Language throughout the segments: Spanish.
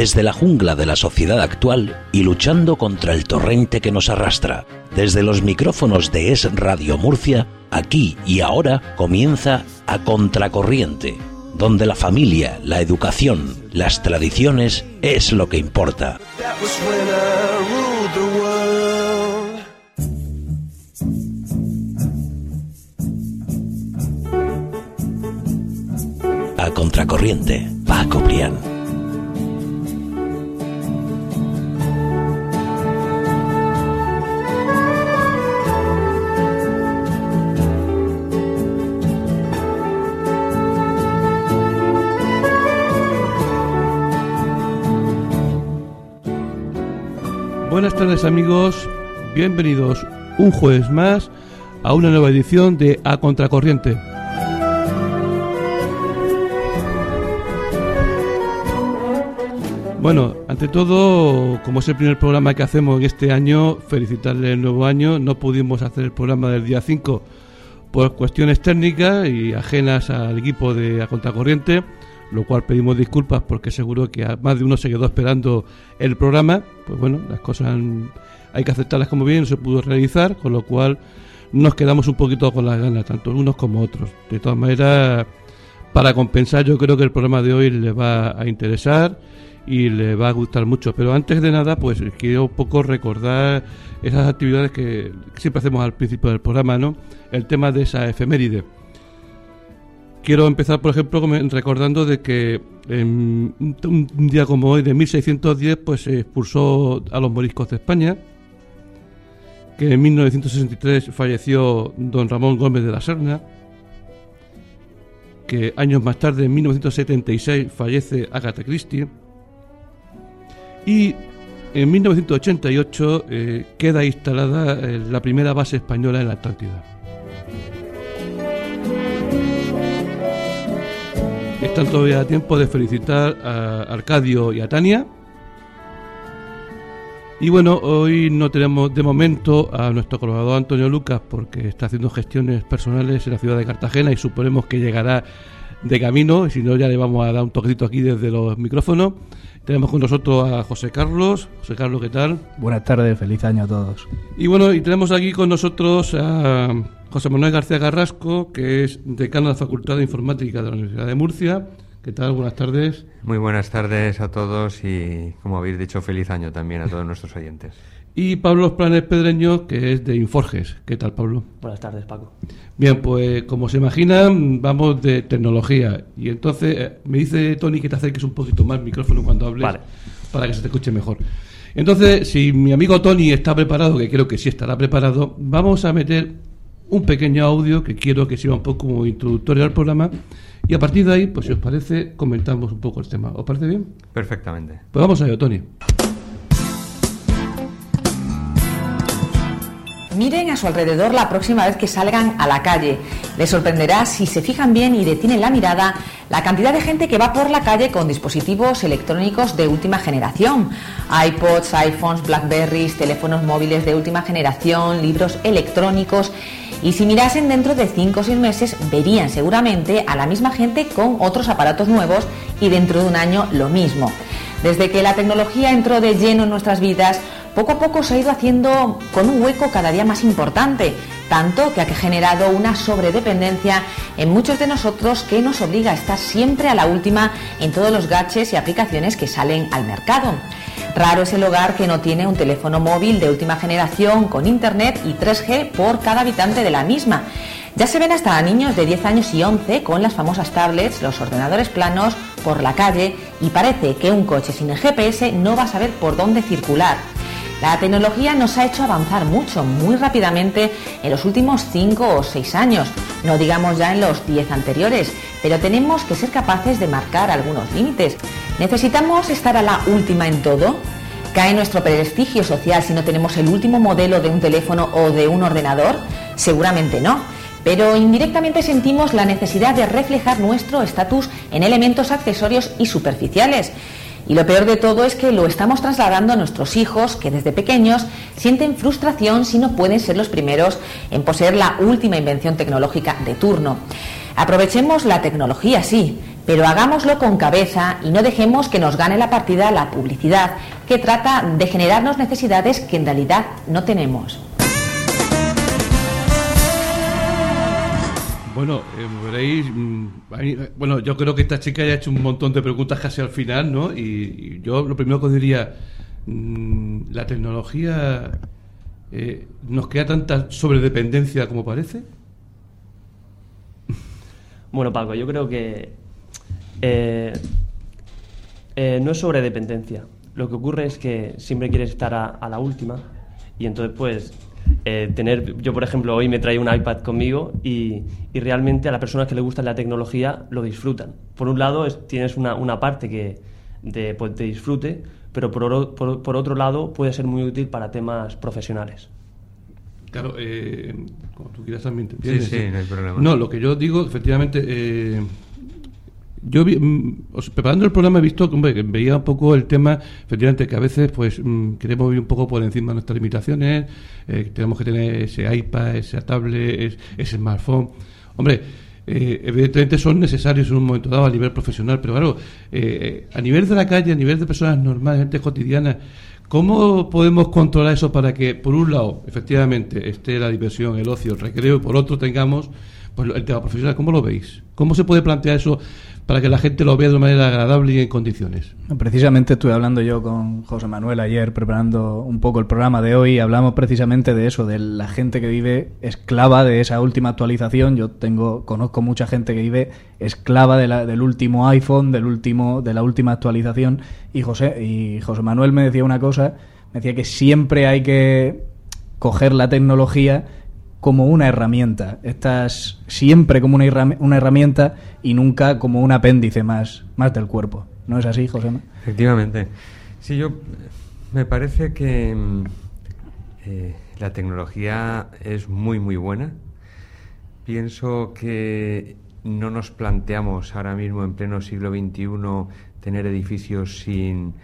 desde la jungla de la sociedad actual y luchando contra el torrente que nos arrastra. Desde los micrófonos de Es Radio Murcia, aquí y ahora comienza a Contracorriente, donde la familia, la educación, las tradiciones es lo que importa. A Contracorriente, Paco Brián. Buenas tardes amigos, bienvenidos un jueves más a una nueva edición de A Contracorriente. Bueno, ante todo, como es el primer programa que hacemos en este año, felicitarle el nuevo año. No pudimos hacer el programa del día 5 por cuestiones técnicas y ajenas al equipo de A Contracorriente lo cual pedimos disculpas porque seguro que más de uno se quedó esperando el programa. Pues bueno, las cosas hay que aceptarlas como bien, se pudo realizar, con lo cual nos quedamos un poquito con las ganas, tanto unos como otros. De todas maneras, para compensar, yo creo que el programa de hoy le va a interesar y le va a gustar mucho. Pero antes de nada, pues quiero un poco recordar esas actividades que siempre hacemos al principio del programa, ¿no? El tema de esa efeméride. Quiero empezar, por ejemplo, recordando de que un día como hoy, de 1610, pues se expulsó a los moriscos de España, que en 1963 falleció don Ramón Gómez de la Serna, que años más tarde, en 1976, fallece Agatha Christie, y en 1988 eh, queda instalada eh, la primera base española en la Atlántida. Están todavía a tiempo de felicitar a Arcadio y a Tania. Y bueno, hoy no tenemos de momento a nuestro colaborador Antonio Lucas porque está haciendo gestiones personales en la ciudad de Cartagena y suponemos que llegará de camino, y si no ya le vamos a dar un toquecito aquí desde los micrófonos. Tenemos con nosotros a José Carlos. José Carlos, ¿qué tal? Buenas tardes, feliz año a todos. Y bueno, y tenemos aquí con nosotros a José Manuel García Garrasco, que es decano de la Facultad de Informática de la Universidad de Murcia. ¿Qué tal? Buenas tardes. Muy buenas tardes a todos y, como habéis dicho, feliz año también a todos nuestros oyentes. Y Pablo Planes Pedreño, que es de Inforges. ¿Qué tal, Pablo? Buenas tardes, Paco. Bien, pues como se imaginan, vamos de tecnología. Y entonces eh, me dice Tony que te acerques un poquito más el micrófono cuando hables para que se te escuche mejor. Entonces, si mi amigo Tony está preparado, que creo que sí estará preparado, vamos a meter un pequeño audio que quiero que sirva un poco como introductorio al programa y a partir de ahí, pues si os parece, comentamos un poco el tema. ¿Os parece bien? Perfectamente. Pues vamos a ello, Tony. Miren a su alrededor la próxima vez que salgan a la calle. Les sorprenderá si se fijan bien y detienen la mirada la cantidad de gente que va por la calle con dispositivos electrónicos de última generación. iPods, iPhones, Blackberries, teléfonos móviles de última generación, libros electrónicos y si mirasen dentro de 5 o 6 meses verían seguramente a la misma gente con otros aparatos nuevos y dentro de un año lo mismo. Desde que la tecnología entró de lleno en nuestras vidas, poco a poco se ha ido haciendo con un hueco cada día más importante, tanto que ha generado una sobredependencia en muchos de nosotros que nos obliga a estar siempre a la última en todos los gadgets y aplicaciones que salen al mercado. Raro es el hogar que no tiene un teléfono móvil de última generación con internet y 3G por cada habitante de la misma. Ya se ven hasta niños de 10 años y 11 con las famosas tablets, los ordenadores planos por la calle y parece que un coche sin GPS no va a saber por dónde circular. La tecnología nos ha hecho avanzar mucho, muy rápidamente en los últimos 5 o 6 años, no digamos ya en los 10 anteriores, pero tenemos que ser capaces de marcar algunos límites. ¿Necesitamos estar a la última en todo? ¿Cae nuestro prestigio social si no tenemos el último modelo de un teléfono o de un ordenador? Seguramente no. Pero indirectamente sentimos la necesidad de reflejar nuestro estatus en elementos accesorios y superficiales. Y lo peor de todo es que lo estamos trasladando a nuestros hijos que desde pequeños sienten frustración si no pueden ser los primeros en poseer la última invención tecnológica de turno. Aprovechemos la tecnología, sí, Pero hagámoslo con cabeza y no dejemos que nos gane la partida la publicidad, que trata de generarnos necesidades que en realidad no tenemos. Bueno, eh, veréis, mm, bueno, yo creo que esta chica ya ha hecho un montón de preguntas casi al final, ¿no? Y, yo lo primero que diría, mm, la tecnología eh, nos crea tanta sobredependencia como parece. Bueno, Paco, yo creo que eh, eh, no es sobre dependencia. Lo que ocurre es que siempre quieres estar a la última y entonces pues eh, tener, yo por ejemplo hoy me traigo un iPad conmigo y, y realmente a las personas que les gusta la tecnología lo disfrutan. Por un lado es- tienes una, una parte que de, pues, de disfrute, pero por, oro- por, por otro lado puede ser muy útil para temas profesionales. Claro, eh, como tú quieras también te Sí, entiendes. sí, no hay problema. No, lo que yo digo, efectivamente, eh, yo vi- mm, preparando el programa he visto hombre, que veía un poco el tema, efectivamente, que a veces pues mm, queremos ir un poco por encima de nuestras limitaciones, eh, tenemos que tener ese iPad, ese tablet, es- ese smartphone. Hombre, eh, evidentemente son necesarios en un momento dado a nivel profesional, pero claro, eh, a nivel de la calle, a nivel de personas normales, gente cotidiana, ¿cómo podemos controlar eso para que, por un lado, efectivamente, esté la diversión, el ocio, el recreo, y por otro tengamos pues, el tema profesional? ¿Cómo lo veis? ¿Cómo se puede plantear eso para que la gente lo vea de una manera agradable y en condiciones? Precisamente estuve hablando yo con José Manuel ayer, preparando un poco el programa de hoy, hablamos precisamente de eso, de la gente que vive esclava de esa última actualización. Yo tengo, conozco mucha gente que vive esclava de la- del último iPhone, del último, de la última actualización. Y José, y José Manuel me decía una cosa, me decía que siempre hay que coger la tecnología como una herramienta. Estás siempre como una, una herramienta y nunca como un apéndice más, más del cuerpo. ¿No es así, José? Efectivamente. Sí, yo me parece que mm, eh, la tecnología es muy, muy buena. Pienso que no nos planteamos ahora mismo en pleno siglo XXI tener edificios sin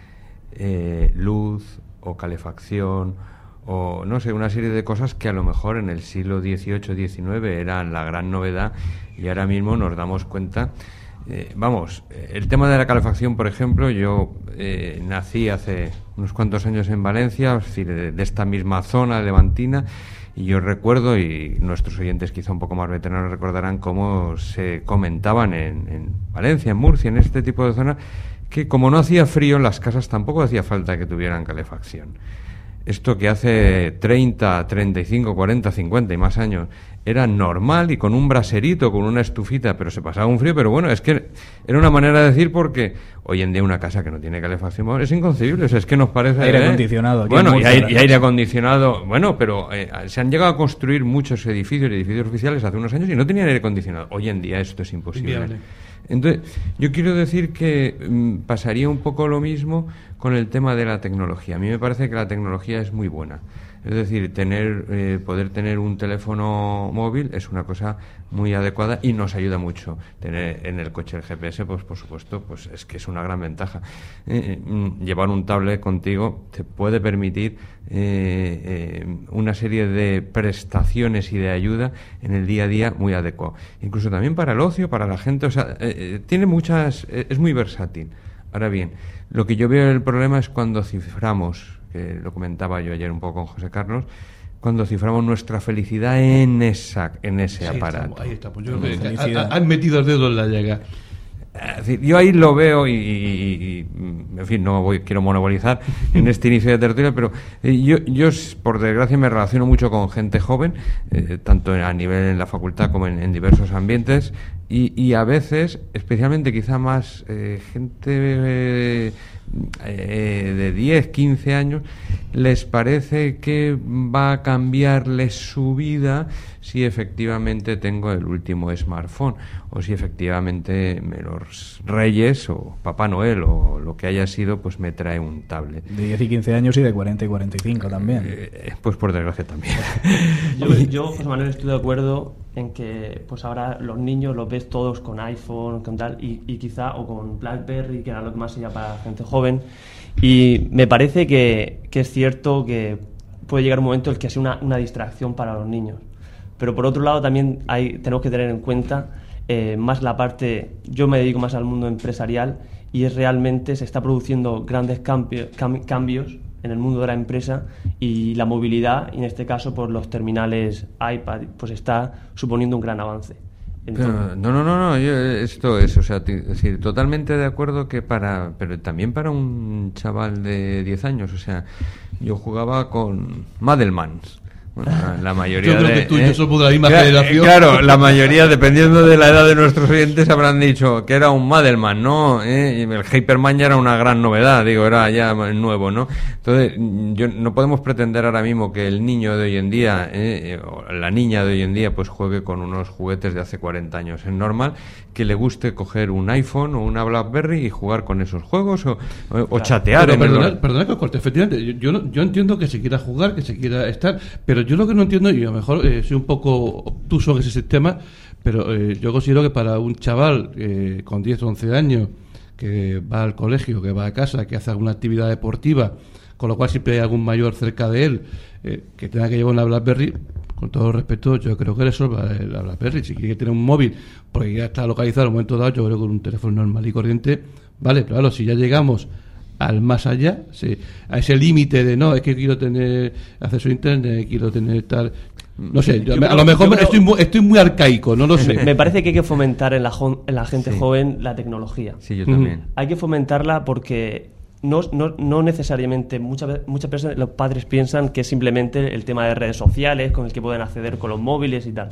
eh, luz o calefacción o no sé, una serie de cosas que a lo mejor en el siglo XVIII, XIX eran la gran novedad y ahora mismo nos damos cuenta eh, vamos, el tema de la calefacción, por ejemplo, yo eh, nací hace unos cuantos años en Valencia, es decir, de, de esta misma zona levantina, y yo recuerdo, y nuestros oyentes quizá un poco más veteranos recordarán cómo se comentaban en, en Valencia, en Murcia, en este tipo de zonas, que como no hacía frío en las casas tampoco hacía falta que tuvieran calefacción. Esto que hace 30, 35, 40, 50 y más años era normal y con un braserito, con una estufita, pero se pasaba un frío, pero bueno, es que era una manera de decir porque hoy en día una casa que no tiene calefacción es inconcebible, o sea, es que nos parece... Aire ¿eh? acondicionado aquí Bueno, en y aire, y aire acondicionado, bueno, pero eh, se han llegado a construir muchos edificios, edificios oficiales hace unos años y no tenían aire acondicionado. Hoy en día esto es imposible. Inviable. Entonces, yo quiero decir que mm, pasaría un poco lo mismo con el tema de la tecnología. A mí me parece que la tecnología es muy buena. Es decir, tener, eh, poder tener un teléfono móvil es una cosa muy adecuada y nos ayuda mucho. Tener en el coche el GPS, pues por supuesto, pues es que es una gran ventaja. Eh, eh, mm, llevar un tablet contigo te puede permitir eh, eh, una serie de prestaciones y de ayuda en el día a día muy adecuado. Incluso también para el ocio, para la gente, o sea, tiene muchas, es muy versátil. Ahora bien, lo que yo veo el problema es cuando ciframos, que lo comentaba yo ayer un poco con José Carlos, cuando ciframos nuestra felicidad en esa, en ese Ahí aparato. estamos, ahí estamos. Yo han metido el dedo en la llaga. Yo ahí lo veo y, y- y- en fin, no voy, quiero monopolizar en este inicio de tertulia, pero eh, yo, yo, por desgracia, me relaciono mucho con gente joven, eh, tanto a nivel en la facultad como en, en diversos ambientes, y, y a veces, especialmente quizá más eh, gente eh, eh, de 10, 15 años, les parece que va a cambiarles su vida si efectivamente tengo el último smartphone o si efectivamente me los reyes o Papá Noel o lo que haya sido pues me trae un tablet. De 10 y 15 años y de 40 y 45 también. Eh, pues por desgracia también. Yo, yo, José Manuel, estoy de acuerdo en que pues ahora los niños los ves todos con iPhone, con tal, y, quizá, o con BlackBerry, que era lo que más sería para gente joven. Y me parece que, que es cierto que puede llegar un momento en el que sea una, una distracción para los niños. Pero por otro lado también hay, tenemos que tener en cuenta eh, más la parte, yo me dedico más al mundo empresarial y es realmente se está produciendo grandes cambio- cam- cambios en el mundo de la empresa y la movilidad, y en este caso por los terminales iPad, pues está suponiendo un gran avance. Entonces- no, no, no, no, yo, esto es, o sea, es decir, totalmente de acuerdo que para, pero también para un chaval de 10 años, o sea, yo jugaba con Madelmans. Bueno, la- mayoría Yo creo de, que tú y yo somos de la misma Cla- generación. Claro, la mayoría, dependiendo de la edad de nuestros oyentes, habrán dicho que era un Madelman, ¿no? ¿Eh? El Hyperman ya era una gran novedad, digo, era ya nuevo, ¿no? Entonces, yo, no podemos pretender ahora mismo que el niño de hoy en día, ¿eh? o la niña de hoy en día, pues juegue con unos juguetes de hace 40 años. Es normal que le guste coger un iPhone o una BlackBerry y jugar con esos juegos o, chatear Pero en perdona, perdona que os corte, efectivamente, yo, yo, yo entiendo que se quiera jugar, que se quiera estar, pero yo lo que no entiendo, y a lo mejor eh, soy un poco obtuso en ese sistema, pero eh, yo considero que para un chaval eh, con 10 o 11 años que va al colegio, que va a casa, que hace alguna actividad deportiva, con lo cual siempre hay algún mayor cerca de él eh, que tenga que llevar una BlackBerry, con todo respeto, yo creo que le sobra la BlackBerry. Si quiere tener un móvil, porque ya está localizado en un momento dado, yo creo que con un teléfono normal y corriente, vale, pero claro, si ya llegamos al más allá, sí, a ese límite de no, es que quiero tener acceso a internet, quiero tener tal. No sé, yo- Yo a lo mejor creo- estoy, muy, estoy muy arcaico, no lo sé. me, parece que hay que fomentar en la, jo- en la gente Sí. joven la tecnología. Sí, yo también. Hay que fomentarla porque no, no, no necesariamente muchas muchas personas, los padres piensan que es simplemente el tema de redes sociales con el que pueden acceder con los móviles y tal.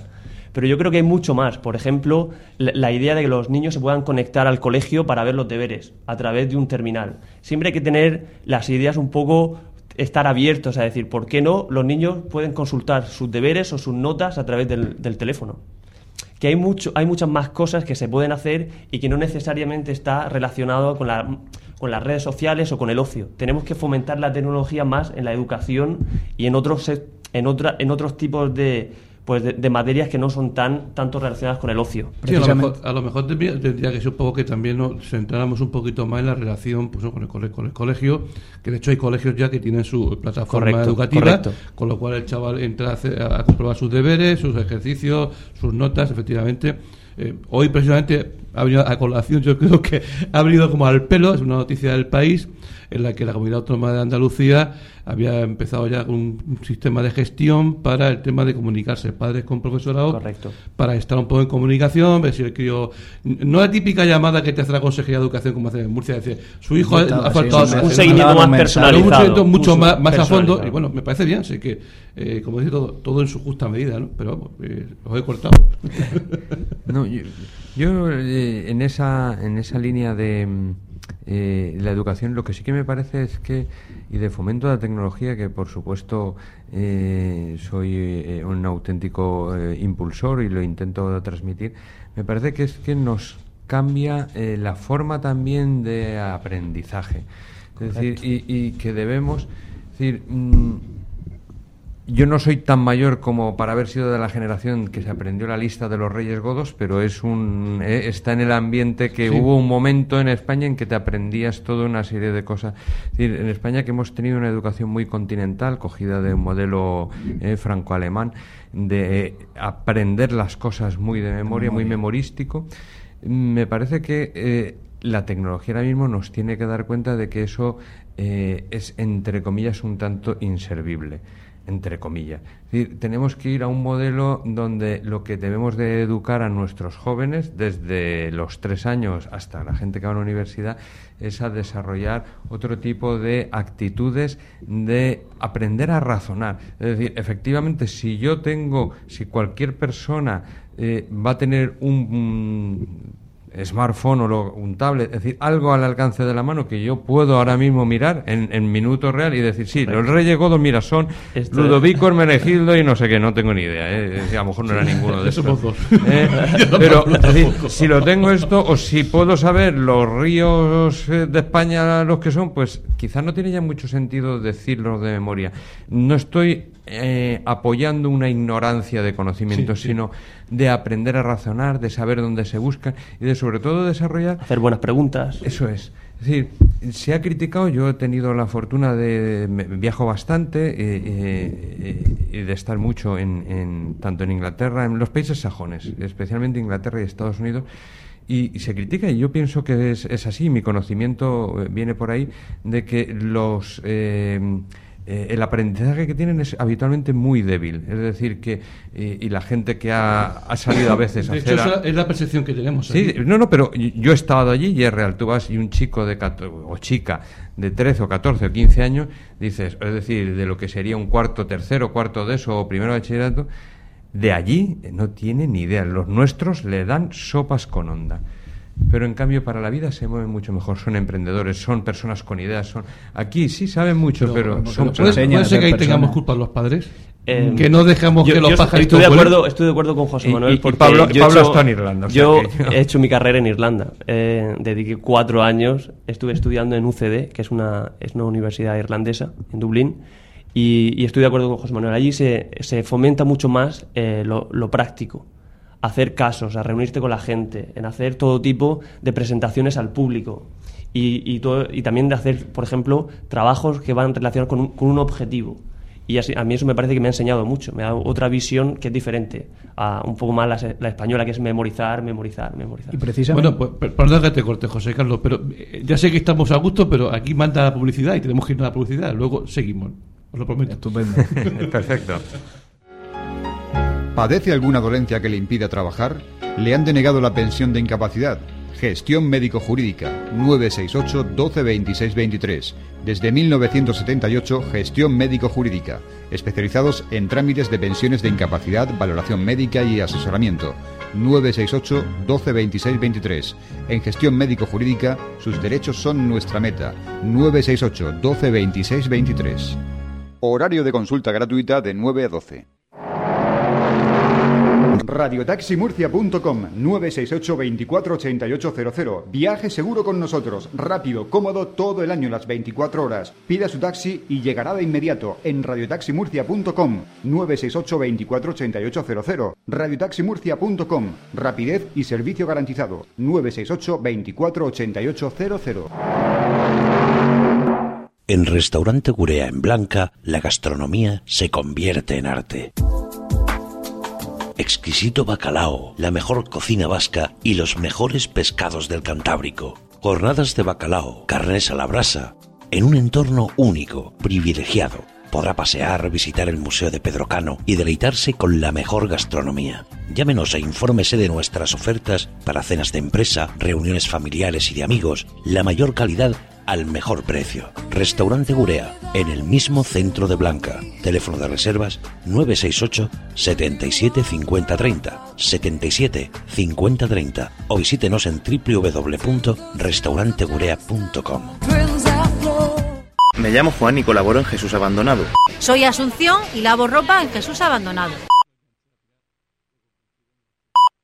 Pero yo creo que hay mucho más. Por ejemplo, la, idea de que los niños se puedan conectar al colegio para ver los deberes a través de un terminal. Siempre hay que tener las ideas un poco estar abiertos a decir, ¿por qué no? Los niños pueden consultar sus deberes o sus notas a través del teléfono que hay mucho hay muchas más cosas que se pueden hacer y que no necesariamente está relacionado con la con las redes sociales o con el ocio. Tenemos que fomentar la tecnología más en la educación y en otros en otra en otros tipos de pues de, de materias que no son tan tanto relacionadas con el ocio. Sí, a lo mejor, a lo mejor tendría, tendría que ser un poco que también nos centráramos un poquito más en la relación pues, con, el, con el colegio, que de hecho hay colegios ya que tienen su plataforma Correcto, educativa, correcto. con lo cual el chaval entra a, hacer- a comprobar sus deberes, sus ejercicios, sus notas, efectivamente. Eh, hoy precisamente ha venido a colación, yo creo que ha venido como al pelo, es una noticia del país, en la que la Comunidad Autónoma de Andalucía había empezado ya un, un sistema de gestión para el tema de comunicarse padres con profesorado Correcto. para estar un poco en comunicación, ver si el crío. No la típica llamada que te hace la Consejería de Educación, como hace en Murcia, decir, su hijo ha, faltado. un- ha- un seguimiento más. Claro, un personalizado. seguimiento mucho Un más, más a fondo. personalizado. Y bueno, me parece bien, sé que, eh, como dice todo, todo en su justa medida, ¿no? Pero vamos, eh, os he cortado. No, yo, yo, eh, en esa en esa línea de eh, la educación lo que sí que me parece es que y de fomento de la tecnología que por supuesto eh, soy eh, un auténtico eh, impulsor y lo intento transmitir me parece que es que nos cambia eh, la forma también de aprendizaje. Es decir y, y que debemos es decir mm, yo no soy tan mayor como para haber sido de la generación que se aprendió la lista de los Reyes Godos, pero es un eh, está en el ambiente que Sí. hubo un momento en España en que te aprendías toda una serie de cosas. Es decir, en España que hemos tenido una educación muy continental, cogida de un modelo eh, franco-alemán, de eh, aprender las cosas muy de memoria, muy memorístico, me parece que eh, la tecnología ahora mismo nos tiene que dar cuenta de que eso eh, es, entre comillas, un tanto inservible entre comillas. Es decir, tenemos que ir a un modelo donde lo que debemos de educar a nuestros jóvenes, desde los tres años hasta la gente que va a la universidad, es a desarrollar otro tipo de actitudes de aprender a razonar. Es decir, efectivamente, si yo tengo, si cualquier persona eh, va a tener un smartphone o lo- un tablet, es decir, algo al alcance de la mano que yo puedo ahora mismo mirar en, en minuto real y decir, sí, los Reyes Godos, mira, son Esto Ludovico, Hermenegildo y no sé qué, no tengo ni idea, ¿eh? A lo mejor no era ninguno de dos. ¿eh? Pero, es decir, si lo tengo esto, o si puedo saber los ríos eh, de España los que son, pues quizás no tiene ya mucho sentido decirlos de memoria. No estoy eh, apoyando una ignorancia de Sí, sí. sino de aprender a razonar, de saber dónde se buscan y de sobre todo desarrollar... Hacer buenas preguntas. Eso es. Es decir, se ha criticado, yo he tenido la fortuna de, viajo bastante eh, eh, y de estar mucho en, tanto en Inglaterra, en los países sajones, especialmente Inglaterra y Estados Unidos, y, se critica, y yo pienso que es, es así, mi conocimiento eh, viene por ahí, de que los... Eh, el aprendizaje que tienen es habitualmente muy débil. Es decir, que y, la gente que ha, salido a veces a de hacer... Hecho, es la percepción que tenemos. Sí, no, no, pero yo he estado allí y es real. Tú vas y un chico de o chica de 13 o 14 o 15 años, dices, es decir, de lo que sería un cuarto, tercero, cuarto de eso o primero de bachillerato, de allí no tiene ni idea. Los nuestros le dan sopas con onda pero en cambio para la vida se mueven mucho mejor. Son emprendedores, son personas con ideas. son Aquí sí saben mucho, pero, son ¿Puede, ¿puede ser que ahí tengamos culpa los padres? Eh, que no dejamos que los pajaritos estoy de acuerdo estoy de acuerdo con José Manuel porque Pablo, yo Pablo está en Irlanda yo he hecho mi carrera en Irlanda eh, dediqué cuatro años estuve estudiando en UCD que es una es una universidad irlandesa en Dublín y, y estoy de acuerdo con José Manuel allí se, se fomenta mucho más eh, lo, lo práctico hacer casos, a reunirte con la gente, en hacer todo tipo de presentaciones al público y, y, todo, y también de hacer, por ejemplo, trabajos que van relacionados con un, con un objetivo. Y así, a mí eso me parece que me ha enseñado mucho, me ha dado otra visión que es diferente, a un poco más la, la española, que es memorizar, memorizar, memorizar. Y precisamente... Bueno, pues, perdón que te corte, José Carlos, pero eh, ya sé que estamos a gusto, pero aquí manda la publicidad y tenemos que ir a la publicidad, luego seguimos, os lo prometo. Estupendo. Perfecto. ¿Padece alguna dolencia que le impida trabajar? ¿Le han denegado la pensión de incapacidad? Gestión médico-jurídica 968 12 26 23. Desde 1978, Gestión médico-jurídica. Especializados en trámites de pensiones de incapacidad, valoración médica y asesoramiento. 968 12 26 23. En Gestión médico-jurídica, sus derechos son nuestra meta. 968 12 26 23. Horario de consulta gratuita de 9 a 12. Radiotaximurcia.com 968 24 8800. Viaje seguro con nosotros, rápido, cómodo todo el año, las 24 horas. Pida su taxi y llegará de inmediato en radiotaximurcia.com 968 24 8800. Radiotaximurcia.com Rapidez y servicio garantizado 968 24 8800. En Restaurante Gurea en Blanca, la gastronomía se convierte en arte exquisito bacalao, la mejor cocina vasca y los mejores pescados del Cantábrico. Jornadas de bacalao, carnes a la brasa, en un entorno único, privilegiado. Podrá pasear, visitar el Museo de Pedro Cano y deleitarse con la mejor gastronomía. Llámenos e infórmese de nuestras ofertas para cenas de empresa, reuniones familiares y de amigos, la mayor calidad al mejor precio. Restaurante Gurea, en el mismo centro de Blanca. Teléfono de reservas 968 77 50 30 77 50 30 o visítenos en www.restaurantegurea.com. Me llamo Juan y colaboro en Jesús Abandonado. Soy Asunción y lavo ropa en Jesús Abandonado.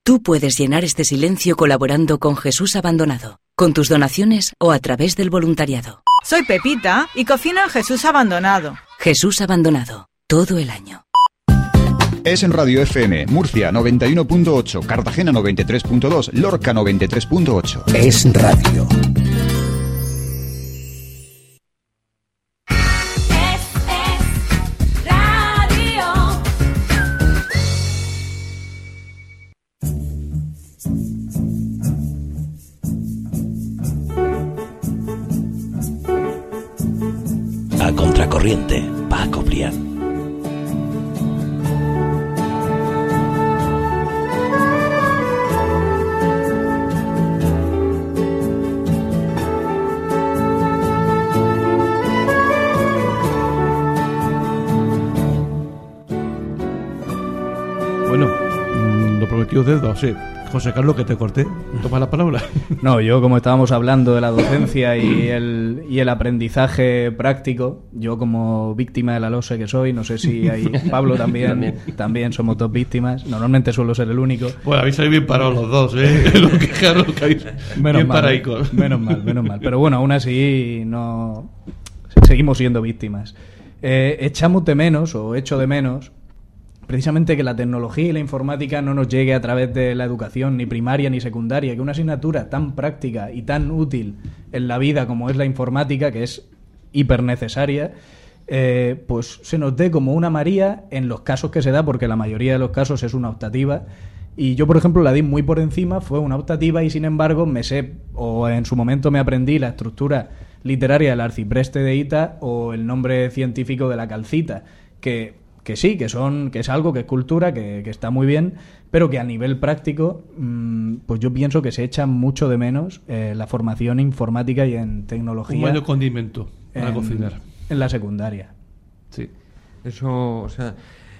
Tú puedes llenar este silencio colaborando con Jesús Abandonado, con tus donaciones o a través del voluntariado. Soy Pepita y cocino en Jesús Abandonado. Jesús Abandonado, todo el año. Es en Radio FM, Murcia 91.8, Cartagena 93.2, Lorca 93.8. Es radio. José Carlos, que te corté, toma la palabra. No, yo como estábamos hablando de la docencia y el, y el aprendizaje práctico, yo como víctima de la LOSE que soy, no sé si hay Pablo también, también, somos dos víctimas, normalmente suelo ser el único. Bueno, habéis salido bien parados los dos, ¿eh? Lo que, claro, que habéis Menos bien mal, paraicos. menos mal, menos mal. Pero bueno, aún así no seguimos siendo víctimas. Eh, echamos de menos, o echo de menos, precisamente que la tecnología y la informática no nos llegue a través de la educación, ni primaria ni secundaria, que una asignatura tan práctica y tan útil en la vida como es la informática, que es hiper necesaria, eh, pues se nos dé como una María en los casos que se da, porque la mayoría de los casos es una optativa. Y yo, por ejemplo, la di muy por encima, fue una optativa y sin embargo me sé, o en su momento me aprendí la estructura literaria del arcipreste de Ita o el nombre científico de la calcita, que, que sí, que son, que es algo, que es cultura, que, que está muy bien, pero que a nivel práctico, mm, pues yo pienso que se echa mucho de menos eh, la formación informática y en tecnología. Un buen condimento para en- cocinar. En la secundaria. Sí. Eso, o sea,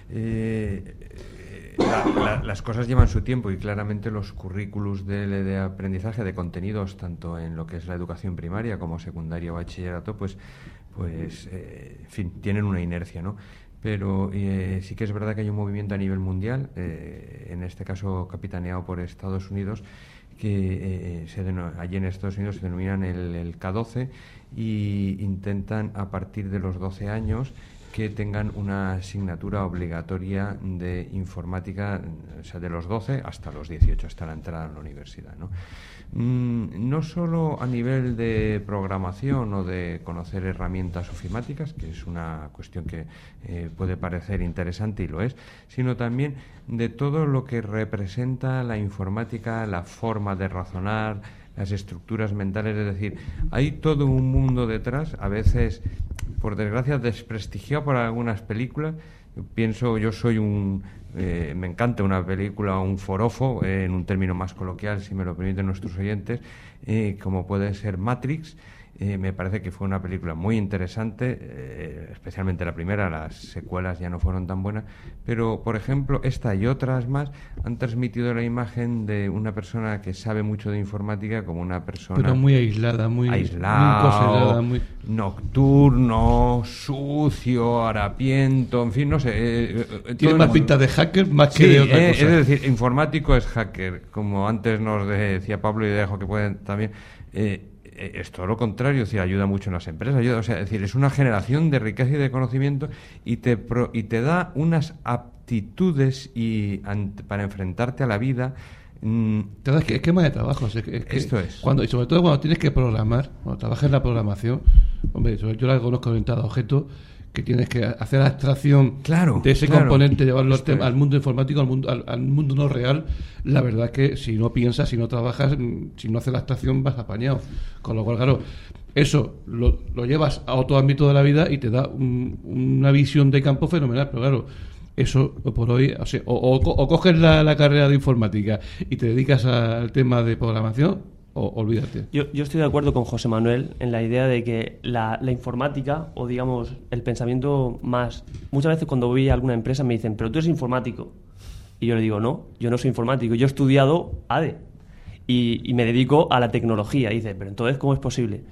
eh, eh, la- la- las cosas llevan su tiempo y claramente los currículos de, de aprendizaje de contenidos, tanto en lo que es la educación primaria como secundaria o bachillerato, pues, pues eh, en fin, tienen una inercia, ¿no? Pero eh, sí que es verdad que hay un movimiento a nivel mundial, eh, en este caso capitaneado por Estados Unidos, que eh, se allí en Estados Unidos se denominan el, el K12 y intentan a partir de los 12 años que tengan una asignatura obligatoria de informática, o sea, de los 12 hasta los 18, hasta la entrada a la universidad. ¿no? Mm, no solo a nivel de programación o de conocer herramientas ofimáticas, que es una cuestión que eh, puede parecer interesante y lo es, sino también de todo lo que representa la informática, la forma de razonar, las estructuras mentales, es decir, hay todo un mundo detrás, a veces, por desgracia, desprestigiado por algunas películas. Pienso, yo soy un, eh, me encanta una película, un forofo, eh, en un término más coloquial, si me lo permiten nuestros oyentes, eh, como puede ser Matrix. Eh, me parece que fue una película muy interesante, eh, especialmente la primera, las secuelas ya no fueron tan buenas, pero por ejemplo esta y otras más han transmitido la imagen de una persona que sabe mucho de informática como una persona Pero muy aislada, muy, encoselada, muy- nocturno, sucio, harapiento, en fin, no sé. eh, Tiene más pinta de hacker más que de otra cosa. Es decir, informático es hacker, como antes nos decía Pablo y dejo que pueden también. eh, es todo lo contrario, es decir, ayuda mucho en las empresas, ayuda, o sea, es decir, es una generación de riqueza y de conocimiento y te pro- y te da unas aptitudes y ant- para enfrentarte a la vida. mm, Te da esquema de trabajo. es que- es que Esto es. Cuando, y sobre todo cuando tienes que programar, cuando trabajas en la programación, hombre, sobre- yo la conozco orientada a objetos, que tienes que hacer abstracción Claro, de ese claro. componente, llevarlo es. al mundo informático, al mundo, al, al mundo no real. La verdad es que si no piensas, si no trabajas, mm, si no haces la abstracción, vas apañado. Con lo cual, claro, eso lo, lo llevas a otro ámbito de la vida y te da un- una visión de campo fenomenal. Pero claro, eso por hoy, o, sea, o, o coges la, la carrera de informática y te dedicas al tema de programación, o olvídate. Yo, yo estoy de acuerdo con José Manuel en la idea de que la, la informática, o digamos, el pensamiento más... Muchas veces cuando voy a alguna empresa me dicen, pero tú eres informático. Y yo le digo, no, yo no soy informático, yo he estudiado ADE y, y me dedico a la tecnología. Y dice, pero entonces, ¿cómo es posible?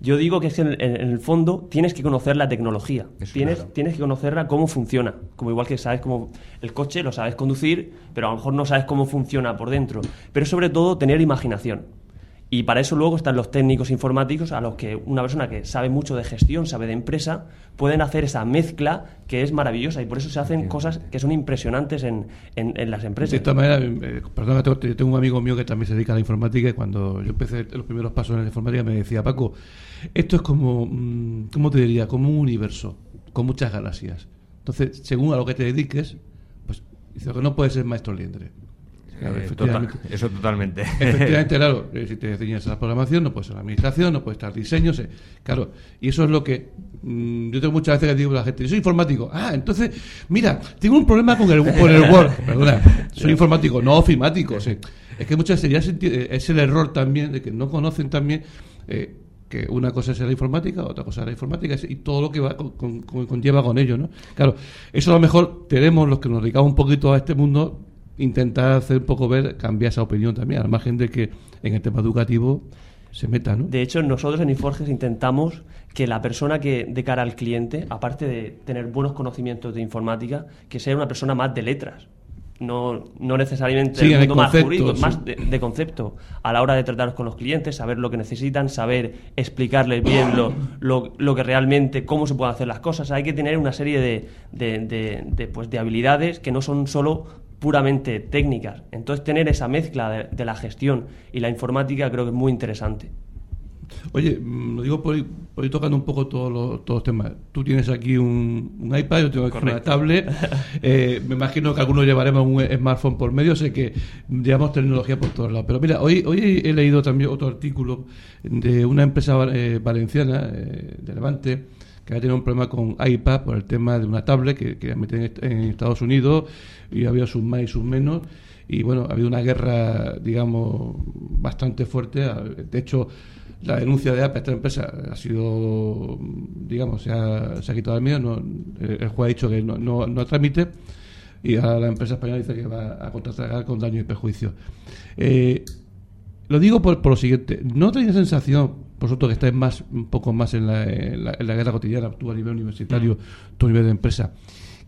Yo digo que es que en, en- en el fondo tienes que conocer la tecnología, tienes, claro. tienes que conocerla cómo funciona, como igual que sabes cómo el coche lo sabes conducir, pero a lo mejor no sabes cómo funciona por dentro, pero sobre todo tener imaginación. Y para eso luego están los técnicos informáticos a los que una persona que sabe mucho de gestión, sabe de empresa, pueden hacer esa mezcla que es maravillosa y por eso se hacen cosas que son impresionantes en, en- en las empresas. De esta manera, eh, perdona, tengo, tengo un amigo mío que también se dedica a la informática y cuando yo empecé los primeros pasos en la informática me decía, Paco, esto es como, mm, ¿cómo te diría? Como un universo, con muchas galaxias. Entonces, según a lo que te dediques, pues dice que no puedes ser maestro liendre. Claro, Eh, total- eso totalmente. Efectivamente, claro. eh, Si te enseñas a la programación, no puedes ser administración, no puedes estar diseño. sé, claro. Y eso es lo que. mm, yo tengo muchas veces que digo a la gente: yo soy informático. Ah, entonces, mira, tengo un problema con el, con el Word. Perdona, soy informático, no ofimático. o sea, es que muchas veces ya se enti- es el error también de que no conocen también. eh, que una cosa es la informática, otra cosa es la informática y todo lo que va con, con- con- conlleva con ello, ¿no? Claro, eso a lo mejor tenemos los que nos dedicamos un poquito a este mundo intentar hacer un poco ver, cambiar esa opinión también, al margen de que en el tema educativo se meta, ¿no? De hecho, nosotros en Inforges intentamos que la persona que de cara al cliente, aparte de tener buenos conocimientos de informática, que sea una persona más de letras. no, no necesariamente Sí, el mundo más jurídico, sí. más de, de concepto, a la hora de tratar con los clientes, saber lo que necesitan, saber explicarles bien lo, lo, lo que realmente, cómo se pueden hacer las cosas. Hay que tener una serie de, de, de- de, pues, de habilidades que no son solo puramente técnicas. Entonces, tener esa mezcla de, de la gestión y la informática creo que es muy interesante. Oye, mm, lo digo por ir, por ir tocando un poco todos los, todos los temas. Tú tienes aquí un, un iPad, yo tengo aquí una Correcto. tablet. Eh, me imagino que algunos llevaremos un smartphone por medio, sé que llevamos tecnología por todos lados. Pero mira, hoy, hoy he leído también otro artículo de una empresa eh, valenciana, eh, de Levante, que ha tenido un problema con iPad por el tema de una tablet que quería meter en, est- en Estados Unidos y había sus más y sus menos. Y bueno, ha habido una guerra, digamos, bastante fuerte. De hecho, la denuncia de Apple esta empresa ha sido, digamos, se ha, se ha quitado el miedo. El juez ha dicho que no, no, no tramite y ahora la empresa española dice que va a contratar con daño y perjuicio. Eh, lo digo por, por lo siguiente, ¿no tenéis sensación, vosotros que estáis más, un poco más en la, en la, en la guerra cotidiana, tú a nivel universitario, tú a nivel de empresa,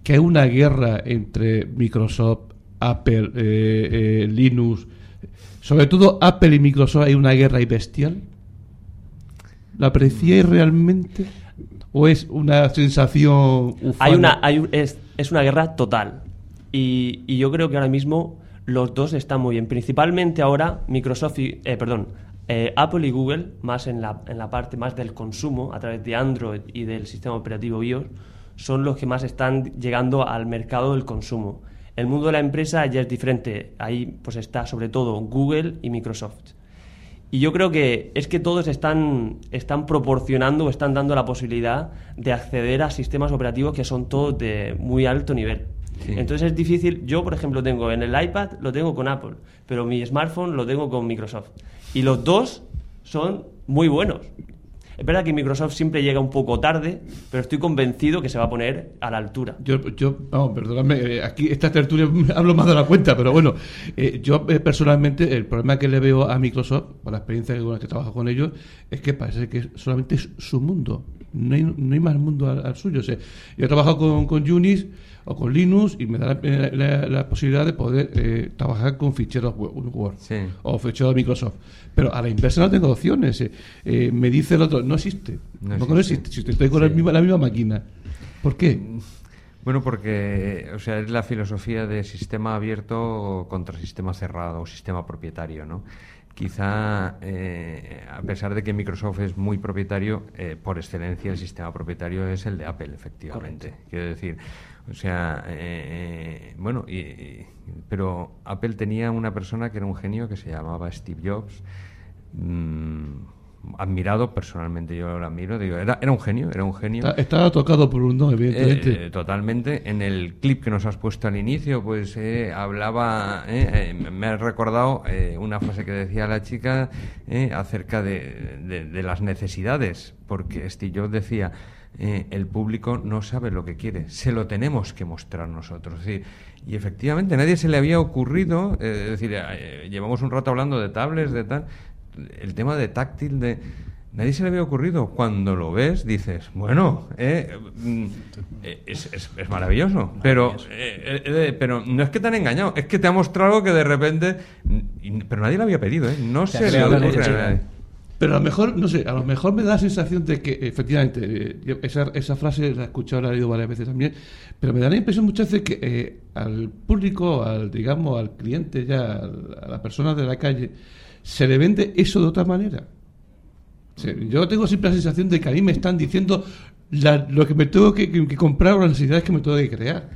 que hay una guerra entre Microsoft, Apple, eh, eh, Linux, sobre todo Apple y Microsoft, hay una guerra ahí bestial? ¿La apreciáis realmente? ¿O es una sensación ufana? Hay una, hay un- es, es una guerra total. Y, y yo creo que ahora mismo los dos están muy bien. Principalmente ahora Microsoft y, eh, perdón, eh, Apple y Google, más en la, en la parte más del consumo, a través de Android y del sistema operativo iOS, son los que más están llegando al mercado del consumo. El mundo de la empresa ya es diferente. Ahí pues está sobre todo Google y Microsoft. Y yo creo que es que todos están, están proporcionando o están dando la posibilidad de acceder a sistemas operativos que son todos de muy alto nivel. Sí. Entonces es difícil, yo por ejemplo tengo en el iPad, lo tengo con Apple, pero mi smartphone lo tengo con Microsoft. Y los dos son muy buenos. Es verdad que Microsoft siempre llega un poco tarde, pero estoy convencido que se va a poner a la altura. Yo, yo vamos, perdóname, eh, aquí esta tertulia hablo más de la cuenta, pero bueno, eh, yo eh, personalmente el problema que le veo a Microsoft, por la experiencia que, con la que trabajo con ellos, es que parece que solamente es su mundo, no hay, no hay más mundo al, suyo. Yo he trabajado con, con o con Linux y me da la, eh, la- la posibilidad de poder eh, trabajar con ficheros Wo- Word Sí. o ficheros de Microsoft. Pero a la inversa no tengo opciones. eh. Eh, me dice el otro, no existe. No existe. existe. Si estoy con la, misma, la misma máquina. ¿Por qué? Bueno, porque o sea, es la filosofía de sistema abierto contra sistema cerrado o sistema propietario, ¿no? Quizá, eh, a pesar de que Microsoft es muy propietario, eh, por excelencia el sistema propietario es el de Apple, efectivamente. Quiero decir, o sea, eh, bueno, y- y- pero Apple tenía una persona que era un genio que se llamaba Steve Jobs. mm, admirado personalmente, yo lo admiro. Digo, era, era un genio, era un genio. Está- Estaba tocado por un don, evidentemente. Eh, totalmente. En el clip que nos has puesto al inicio, pues eh, hablaba, eh, eh, me ha recordado eh, una frase que decía la chica eh, acerca de, de- de las necesidades, porque Steve Jobs decía, eh, el público no sabe lo que quiere, se lo tenemos que mostrar nosotros. Y efectivamente, a nadie se le había ocurrido, eh, es decir, eh, llevamos un rato hablando de tablets, de tal, el tema de táctil, de... Nadie se le había ocurrido. Cuando lo ves, dices, bueno, eh, mm, eh, es, es- es maravilloso. Pero, eh, pero no es que te han engañado, es que te ha mostrado que de repente. y- pero nadie lo había pedido, ¿eh? No se ha le creado la ocurre a necesidad. nadie. Pero a lo mejor, no sé, a lo mejor me da la sensación de que efectivamente, eh, yo esa, esa frase la he escuchado, la he leído varias veces también, pero me da la impresión muchas veces que eh, al público, al digamos, al cliente ya, al- a la persona de la calle, se le vende eso de otra manera. O sea, yo tengo siempre la sensación de que a mí me están diciendo la- lo que me tengo que, que- que comprar o las necesidades que me tengo que crear.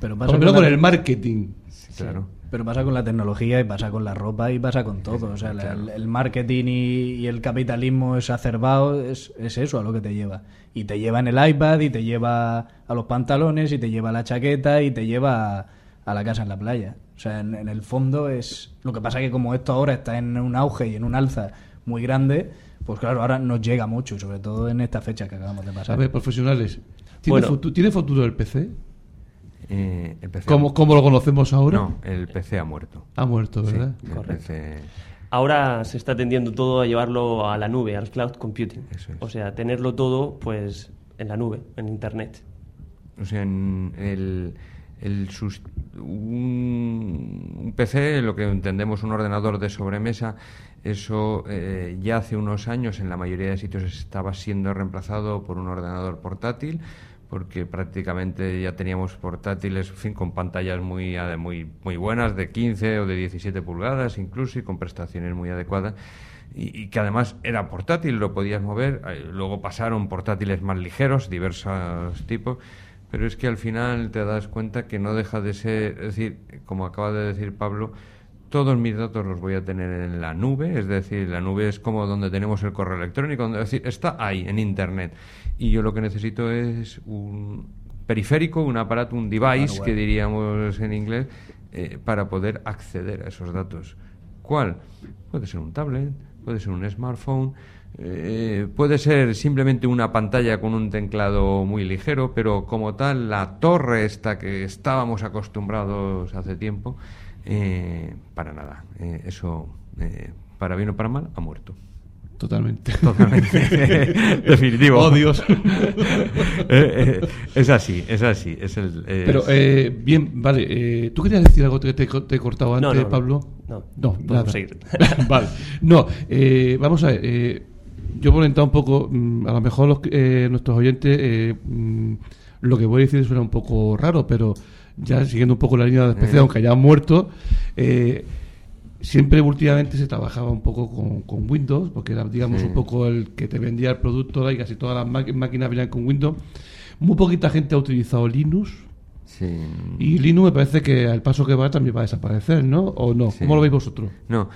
Pero Por pasa lo menos con el marketing. Claro. Pero pasa con la tecnología y pasa con la ropa y pasa con todo. O sea, el, el marketing y, y el capitalismo exacerbado es, es eso a lo que te lleva. Y te lleva en el iPad y te lleva a los pantalones y te lleva a la chaqueta y te lleva a, a la casa en la playa. O sea, en, en el fondo es... Lo que pasa que como esto ahora está en un auge y en un alza muy grande, pues claro, ahora nos llega mucho, sobre todo en esta fecha que acabamos de A pasar. ver, profesionales, ¿tiene, Bueno. futu- ¿tiene futuro el PC? Eh, el PC ¿Cómo, cómo lo conocemos ahora? No, el PC ha muerto. Ha muerto, Sí, ¿verdad? el PC Ahora se está tendiendo todo a llevarlo a la nube, al cloud computing. Eso es. O sea, tenerlo todo pues en la nube, en internet. O sea, en el, el sus- un, un PC, lo que entendemos un ordenador de sobremesa, eso eh, ya hace unos años en la mayoría de sitios estaba siendo reemplazado por un ordenador portátil porque prácticamente ya teníamos portátiles fin, con pantallas muy, muy, muy buenas, de 15 o de 17 pulgadas incluso, y con prestaciones muy adecuadas, y, y que además era portátil, lo podías mover. Eh, Luego pasaron portátiles más ligeros, diversos tipos, pero es que al final te das cuenta que no deja de ser, es decir, como acaba de decir Pablo, todos mis datos los voy a tener en la nube, es decir, la nube es como donde tenemos el correo electrónico, donde- es decir, está ahí, en Internet. Y yo lo que necesito es un periférico, un aparato, un device, que diríamos en inglés, eh, para poder acceder a esos datos. ¿Cuál? Puede ser un tablet, puede ser un smartphone, eh, puede ser simplemente una pantalla con un teclado muy ligero, pero como tal, la torre esta que estábamos acostumbrados hace tiempo, eh, para nada. Eh, eso, eh, para bien o para mal, ha muerto. Totalmente. Totalmente. Definitivo. Oh, Dios. Eh, eh, es así, es así. Es el, es- Pero, eh, bien, vale. eh, ¿Tú querías decir algo que te, te he cortado No, antes, no, no. Pablo? No, no, nada. seguir. vale. No, eh, vamos a ver. eh, yo voy a orientar un poco, mm, a lo mejor los, que- eh, nuestros oyentes, eh, mm, lo que voy a decir suena un poco raro, pero ya siguiendo un poco la línea de PC, Eh. aunque haya muerto, eh, siempre últimamente se trabajaba un poco con, con Windows, porque era, digamos, Sí. un poco el que te vendía el producto y casi todas las máquinas venían con Windows. Muy poquita gente ha utilizado Linux. Sí. Y Linux me parece que al paso que va también va a desaparecer, ¿no? ¿O no? Sí. ¿Cómo lo veis vosotros? No.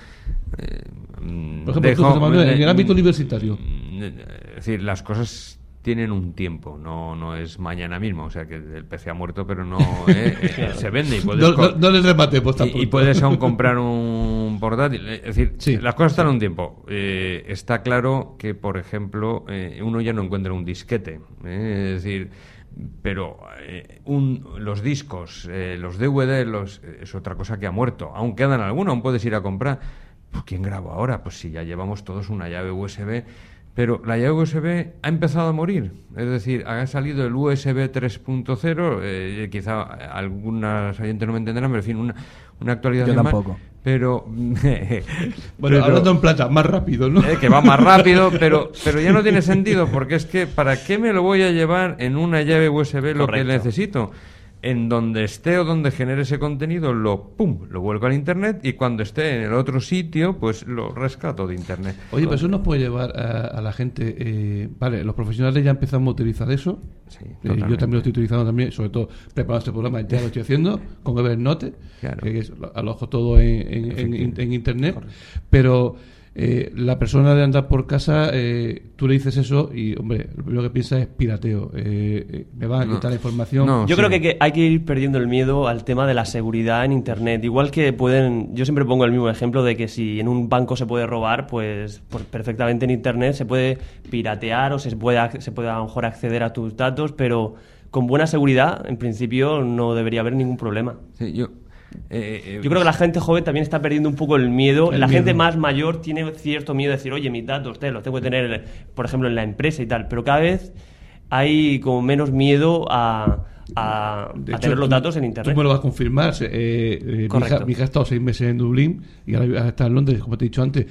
Eh, Por ejemplo, tú, dejo- José Manuel, en el eh, ámbito universitario. Es decir, las cosas tienen un tiempo, no, no es mañana mismo. O sea, que el PC ha muerto, pero no eh, eh, se vende y puedes No, no, no les rematemos tampoco. y puedes aún comprar un portátil. Eh, Es decir, Sí. las cosas están un tiempo. Eh, está claro que, por ejemplo, eh, uno ya no encuentra un disquete. eh, es decir, pero eh, un- los discos, eh, los DVD, los, eh, es otra cosa que ha muerto. Aún quedan algunos, aún puedes ir a comprar. Pues, ¿Quién graba ahora? Pues si ya llevamos todos una llave USB. Pero la llave USB ha empezado a morir. Es decir, ha salido el USB 3.0. eh, quizá algunas oyentes no me entenderán, pero en fin, una, una Yo más. tampoco. Pero. Bueno, pero- hablando en plata, más rápido, ¿no? eh, que va más rápido, pero, pero ya no tiene sentido, porque es que ¿para qué me lo voy a llevar en una llave USB lo que necesito? En donde esté o donde genere ese contenido, lo pum, lo vuelco al internet y cuando esté en el otro sitio, pues lo rescato de internet. Oye, pero eso nos puede llevar a, a la gente. eh, vale, los profesionales ya empezamos a utilizar eso. Sí, Eh, yo también lo estoy utilizando también, sobre todo preparando este programa, ya lo estoy haciendo con Evernote, Claro. que es, alojo todo en, en- en- Efectivamente. en internet. Pero eh, la persona de andar por casa, eh, tú le dices eso y, hombre, lo primero que piensa es pirateo. eh, eh, me van a No. quitar la información. No. Yo sí. creo que, hay que ir perdiendo el miedo al tema de la seguridad en Internet. Igual que pueden, yo siempre pongo el mismo ejemplo de que si en un banco se puede robar, pues, pues perfectamente en Internet se puede piratear o se puede, se puede a lo mejor acceder a tus datos, pero con buena seguridad, en principio, no debería haber ningún problema. Sí, yo, eh, eh, Yo creo que la gente joven también está perdiendo un poco el miedo. El la miedo. gente más mayor tiene cierto miedo de decir, oye, mis datos te los tengo que tener, por ejemplo, en la empresa y tal. Pero cada vez hay como menos miedo a, a, De a hecho, tener los datos en Internet. Tú me lo vas a confirmar. eh, eh, mi, hija, Correcto. mi hija ha estado seis meses en Dublín y ahora está en Londres, como te he dicho antes.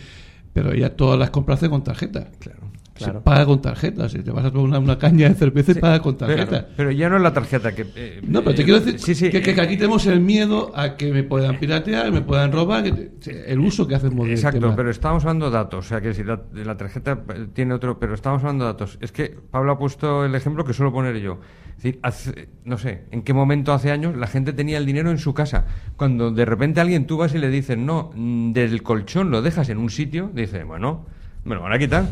Pero ella todas las compras hace con tarjeta. Claro. Se Claro. paga con tarjeta. Si te vas a tomar una, una caña de cerveza Sí, paga con tarjeta. pero ya no es la tarjeta que... eh, No, pero te eh, quiero decir sí, sí, que, que eh, aquí tenemos el miedo a que me puedan piratear, me puedan robar, que te- el uso que hacemos del Exacto, tema. pero estamos hablando de datos, o sea que si la, la tarjeta tiene otro, pero estamos hablando de datos. Es que Pablo ha puesto el ejemplo que suelo poner yo. Es decir, hace- no sé, en qué momento hace años la gente tenía el dinero en su casa. Cuando de repente alguien tú vas y le dices, no, mm, del colchón lo dejas en un sitio, dice, bueno, me lo van a quitar.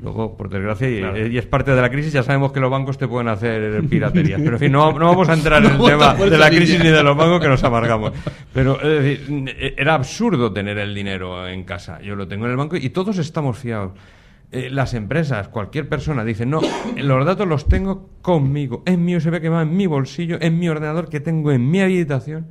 Luego, por desgracia, y, Claro. y es parte de la crisis, ya sabemos que los bancos te pueden hacer piraterías. Pero en fin, no, no vamos a entrar en el tema de la crisis ni de los bancos que nos amargamos. Pero es decir, e- era absurdo tener el dinero en casa. Yo lo tengo en el banco y todos estamos fiados. Eh, las empresas, cualquier persona dice, no, los datos los tengo conmigo, en mi USB que va en mi bolsillo, en mi ordenador que tengo en mi habitación.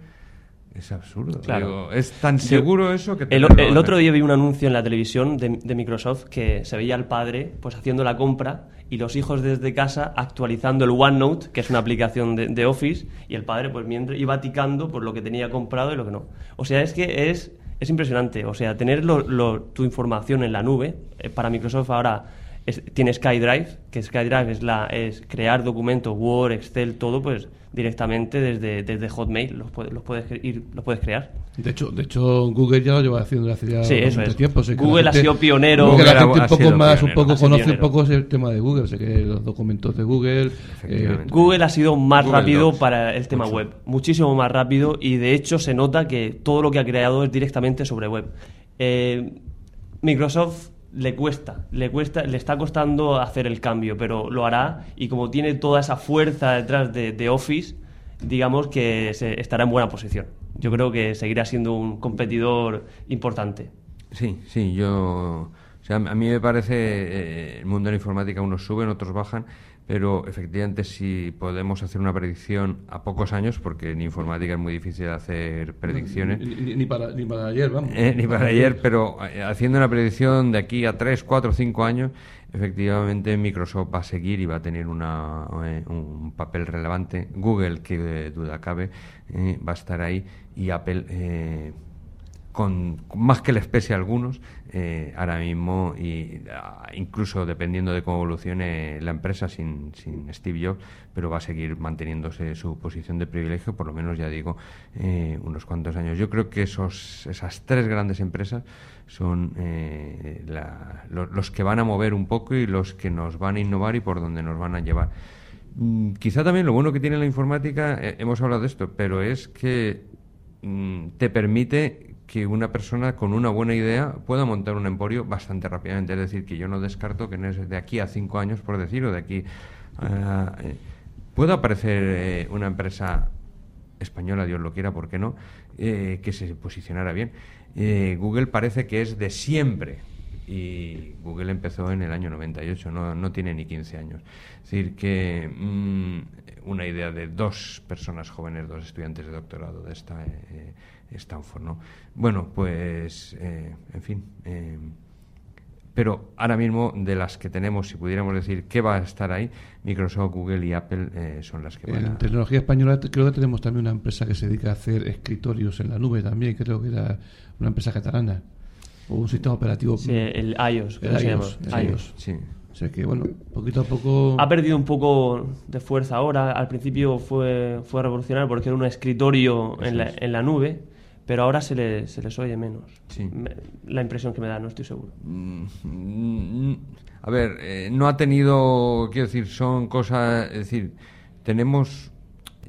Es absurdo. Claro. Digo, es tan Yo- seguro eso que... te El, el otro día vi un anuncio en la televisión de, de Microsoft que se veía al padre pues haciendo la compra y los hijos desde casa actualizando el OneNote, que es una aplicación de, de Office, y el padre pues mientras iba ticando por lo que tenía comprado y lo que no. O sea, es que es, es impresionante. O sea, tener lo- lo- tu información en la nube, eh, para Microsoft ahora es- tiene SkyDrive, que SkyDrive es, la, es crear documentos, Word, Excel, todo pues directamente desde, desde Hotmail, los, puedes- los, puedes, ir- los puedes crear. De hecho, de hecho, Google ya lo lleva haciendo hace ya Sí, eso es. tiempo. Sé que Google ha sido pionero. Google la gente ha un poco más, un poco conoce un poco el tema de Google. Sé que los documentos de Google. eh, Google ha sido más Google rápido Docs. para el tema web, muchísimo más rápido y de hecho se nota que todo lo que ha creado es directamente sobre web. Eh, Microsoft le cuesta, le cuesta, le está costando hacer el cambio, pero lo hará y como tiene toda esa fuerza detrás de, de Office, digamos que se- estará en buena posición. Yo creo que seguirá siendo un competidor importante. Sí, sí, yo... O sea, a mí me parece eh, el mundo de la informática, unos suben, otros bajan, pero efectivamente si podemos hacer una predicción a pocos años, porque en informática es muy difícil hacer predicciones. Ni, ni- ni para, ni para ayer, vamos. Eh, ni para ayer, pero eh, haciendo una predicción de aquí a 3, 4, 5 años, efectivamente Microsoft va a seguir y va a tener una, eh, un papel relevante. Google, que eh, duda cabe, eh, va a estar ahí y Apple, eh, con, con más que les pese a algunos, eh, ahora mismo, y ah, incluso dependiendo de cómo evolucione la empresa sin, sin Steve Jobs, pero va a seguir manteniéndose su posición de privilegio, por lo menos ya digo, eh, unos cuantos años. Yo creo que esos, esas tres grandes empresas son eh, la- lo- los que van a mover un poco y los que nos van a innovar y por donde nos van a llevar. Mm, Quizá también lo bueno que tiene la informática, eh, hemos hablado de esto, pero es que mm, te permite que una persona con una buena idea pueda montar un emporio bastante rápidamente. Es decir, que yo no descarto que en de aquí a cinco años, por decir, o de aquí eh, pueda aparecer eh, una empresa española, Dios lo quiera, ¿por qué no?, eh, que se posicionara bien. Eh, Google parece que es de siempre y Google empezó en el año 98, no, no tiene ni 15 años. Es decir, que mm, una idea de dos personas jóvenes, dos estudiantes de doctorado de esta Stanford, ¿no? Bueno, pues, eh, en fin. eh, pero ahora mismo, de las que tenemos, si pudiéramos decir qué va a estar ahí, Microsoft, Google y Apple eh, son las que van En a... tecnología española creo que tenemos también una empresa que se dedica a hacer escritorios en la nube también, creo que era una empresa catalana. O un sistema operativo. Sí, el iOS, El ¿cómo se iOS, llama? el iOS. Sí. O sea que, bueno, poquito a poco... Ha perdido un poco de fuerza ahora. Al principio fue, fue revolucionario porque era un escritorio en la, en la nube, pero ahora se, le, se les oye menos. Me- la impresión que me da, no estoy seguro. Mm, A ver, eh, no ha tenido, quiero decir, son cosas, es decir, tenemos,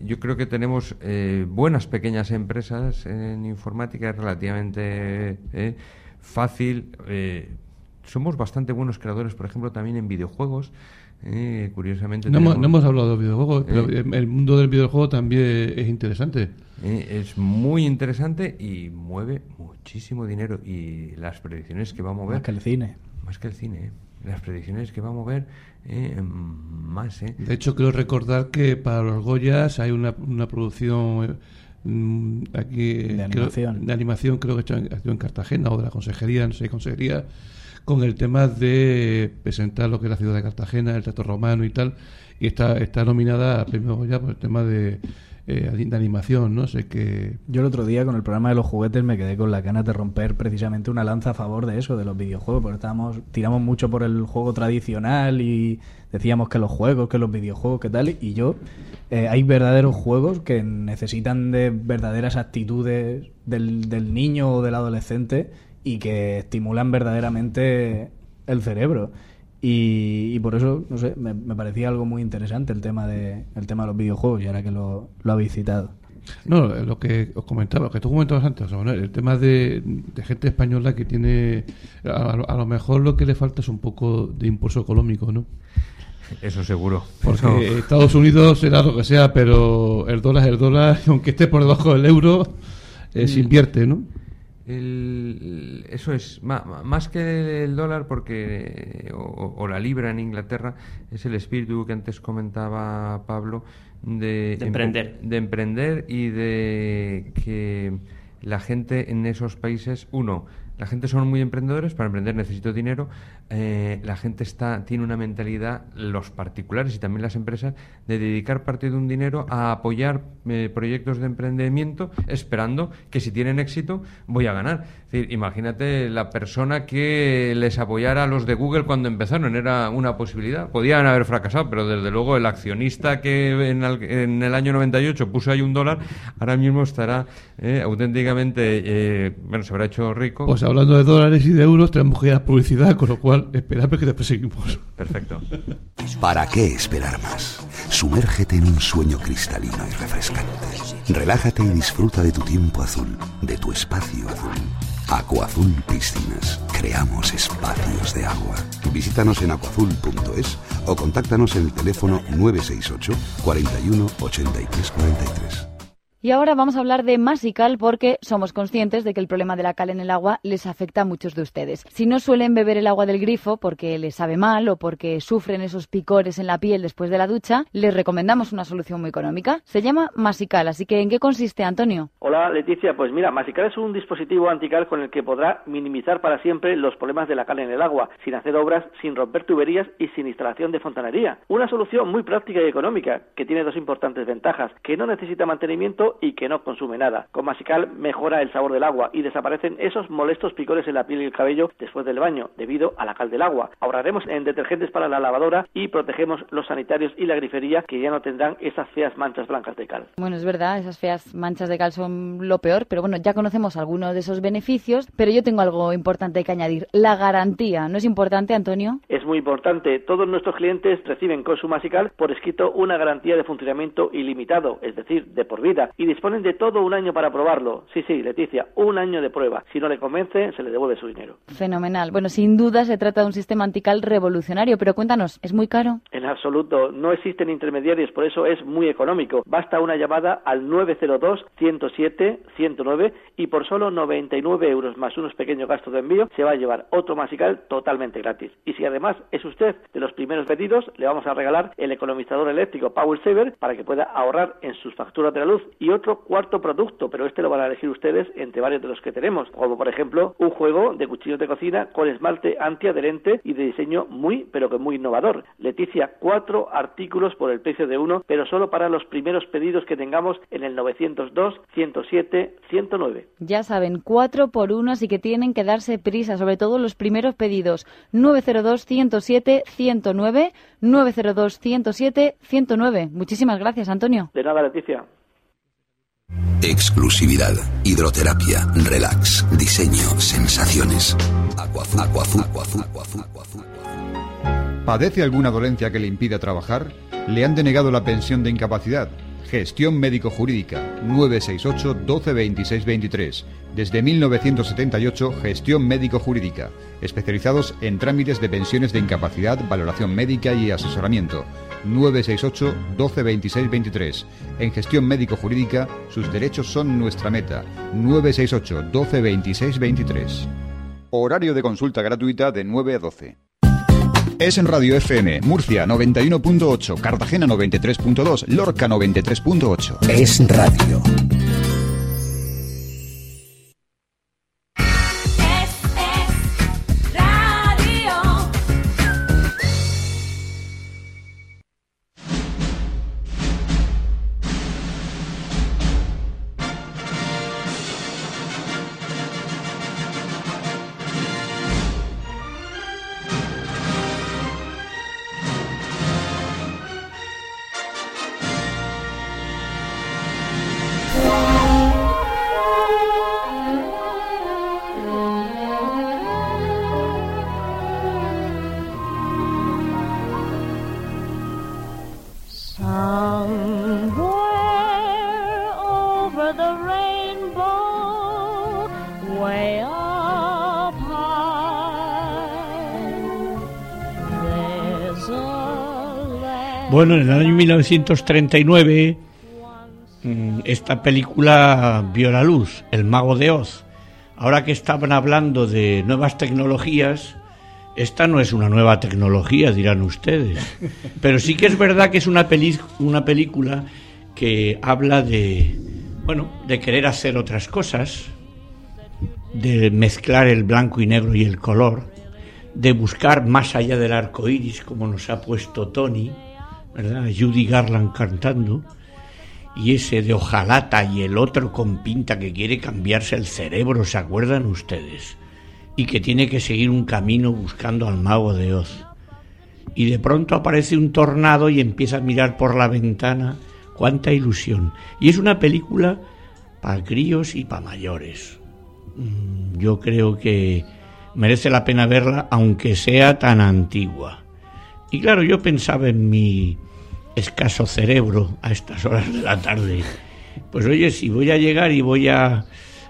yo creo que tenemos eh, buenas pequeñas empresas en informática, es relativamente eh, fácil. Somos bastante buenos creadores, por ejemplo, también en videojuegos. eh, curiosamente. No hemos, tenemos- no hemos hablado de videojuegos, pero Eh. el mundo del videojuego también es interesante. Eh, es muy interesante y mueve muchísimo dinero. Y las predicciones que va a mover. Más que el cine. Más que el cine, ¿eh? Las predicciones que va a mover eh, más, ¿eh? De hecho, quiero recordar que para los Goyas hay una, una producción eh, mm, aquí De creo- animación. de animación, creo que hecho en, hecho en Cartagena o de la consejería, no sé, consejería, con el tema de presentar lo que es la ciudad de Cartagena, el teatro romano y tal, y está, está nominada a premio Goya por el tema de, eh, de animación, ¿no? Sé que Yo el otro día con el programa de los juguetes me quedé con la ganas de romper precisamente una lanza a favor de eso, de los videojuegos, porque estábamos, tiramos mucho por el juego tradicional y decíamos que los juegos, que los videojuegos, que tal, y yo, eh, hay verdaderos juegos que necesitan de verdaderas actitudes del, del niño o del adolescente y que estimulan verdaderamente el cerebro. Y, y por eso, no sé, me, me parecía algo muy interesante el tema de, el tema de los videojuegos y ahora que lo, lo habéis citado. No, lo que os comentaba, lo que tú comentabas antes, Manuel, el tema de, de gente española que tiene, a, a lo mejor lo que le falta es un poco de impulso económico, ¿no? Eso seguro. Porque Estados Unidos será lo que sea, pero el dólar es el dólar, aunque esté por debajo del euro, eh, se Mm. invierte, ¿no? Eso es, más, que el dólar, porque o, la libra en Inglaterra, es el espíritu que antes comentaba Pablo de, emprender. de emprender y de que la gente en esos países, uno, la gente son muy emprendedores, para emprender necesito dinero. Eh, la gente está tiene una mentalidad, los particulares y también las empresas, de dedicar parte de un dinero a apoyar eh, proyectos de emprendimiento, esperando que si tienen éxito voy a ganar. Es decir, imagínate la persona que les apoyara a los de Google cuando empezaron, era una posibilidad. Podían haber fracasado, pero desde luego el accionista que en el, en el año 98 puso ahí un dólar, ahora mismo estará eh, auténticamente, bueno, se habrá hecho rico. Pues hablando de dólares y de euros, tenemos que ir a publicidad, con lo cual esperad que te perseguimos. Perfecto. ¿Para qué esperar más? Sumérgete en un sueño cristalino y refrescante. Relájate y disfruta de tu tiempo azul, de tu espacio azul. Acuazul Piscinas. Creamos espacios de agua. Visítanos en acuazul.es o contáctanos en el teléfono 968 41 83 43. Y ahora vamos a hablar de Masical porque somos conscientes de que el problema de la cal en el agua les afecta a muchos de ustedes. Si no suelen beber el agua del grifo porque les sabe mal o porque sufren esos picores en la piel después de la ducha, les recomendamos una solución muy económica. Se llama Masical, así que ¿en qué consiste, Antonio? Hola, Leticia. Pues mira, Masical es un dispositivo antical con el que podrá minimizar para siempre los problemas de la cal en el agua, sin hacer obras, sin romper tuberías y sin instalación de fontanería. Una solución muy práctica y económica que tiene dos importantes ventajas, que no necesita mantenimiento y que no consume nada. Con Masical mejora el sabor del agua y desaparecen esos molestos picores en la piel y el cabello después del baño, debido a la cal del agua. Ahorraremos en detergentes para la lavadora y protegemos los sanitarios y la grifería que ya no tendrán esas feas manchas blancas de cal. Bueno, es verdad, esas feas manchas de cal son lo peor, pero bueno, ya conocemos algunos de esos beneficios, pero yo tengo algo importante que añadir, la garantía. ¿No es importante, Antonio? Es muy importante. Todos nuestros clientes reciben con su Masical por escrito una garantía de funcionamiento ilimitado, es decir, de por vida, y disponen de todo un año para probarlo. Sí, sí, Leticia, un año de prueba. Si no le convence, se le devuelve su dinero. Fenomenal. Bueno, sin duda se trata de un sistema antical revolucionario, pero cuéntanos, ¿es muy caro? En absoluto, no existen intermediarios, por eso es muy económico. Basta una llamada al 902-107-109 y por solo 99 euros más unos pequeños gastos de envío se va a llevar otro masical totalmente gratis. Y si además es usted de los primeros pedidos, le vamos a regalar el economizador eléctrico Power Saver para que pueda ahorrar en sus facturas de la luz y otro cuarto producto, pero este lo van a elegir ustedes entre varios de los que tenemos, como por ejemplo un juego de cuchillos de cocina con esmalte antiadherente y de diseño muy, pero que muy innovador. Leticia, cuatro artículos por el precio de uno, pero solo para los primeros pedidos que tengamos en el 902, 107, 109. Ya saben, cuatro por uno, así que tienen que darse prisa, sobre todo los primeros pedidos. 902, 107, 109, 902, 107, 109. Muchísimas gracias, Antonio. De nada, Leticia. Exclusividad, hidroterapia, relax, diseño, sensaciones. ¿Padece alguna dolencia que le impida trabajar? ¿Le han denegado la pensión de incapacidad? Gestión médico-jurídica 968 12 26 23. Desde 1978, Gestión médico-jurídica. Especializados en trámites de pensiones de incapacidad, valoración médica y asesoramiento. 968 12 26 23. En Gestión médico-jurídica, sus derechos son nuestra meta. 968 12 26 23. Horario de consulta gratuita de 9 a 12. Es en Radio FM, Murcia 91.8, Cartagena 93.2, Lorca 93.8. Es radio. Bueno, en el año 1939 mm, esta película vio la luz, El mago de Oz. ahora que estaban hablando de nuevas tecnologías, esta no es una nueva tecnología, dirán ustedes. Pero sí que es verdad que es una, una película que habla de, bueno, de querer hacer otras cosas, de mezclar el blanco y negro y el color, de buscar más allá del arco iris, como nos ha puesto Tony, ¿verdad? Judy Garland cantando, y ese de hojalata y el otro con pinta que quiere cambiarse el cerebro, ¿se acuerdan ustedes? Y que tiene que seguir un camino buscando al mago de Oz. Y de pronto aparece un tornado y empieza a mirar por la ventana. ¡Cuánta ilusión! Y es una película para críos y para mayores. Mm, yo creo que merece la pena verla aunque sea tan antigua. Y claro, yo pensaba en mi escaso cerebro a estas horas de la tarde. Pues oye, si voy a llegar y voy a,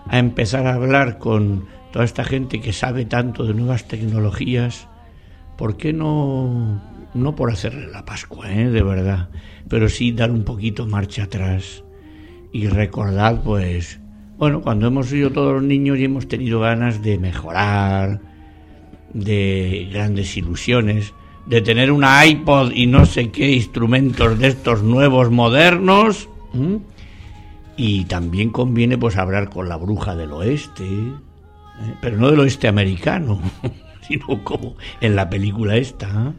a empezar a hablar con toda esta gente que sabe tanto de nuevas tecnologías, ¿por qué no, no por hacerle la Pascua, eh, de verdad, pero sí dar un poquito marcha atrás y recordar, pues, bueno, cuando hemos sido todos los niños y hemos tenido ganas de mejorar, de grandes ilusiones, de tener una iPod y no sé qué instrumentos de estos nuevos modernos. Y también conviene pues hablar con la bruja del oeste, ¿eh? pero no del oeste americano, sino como en la película esta,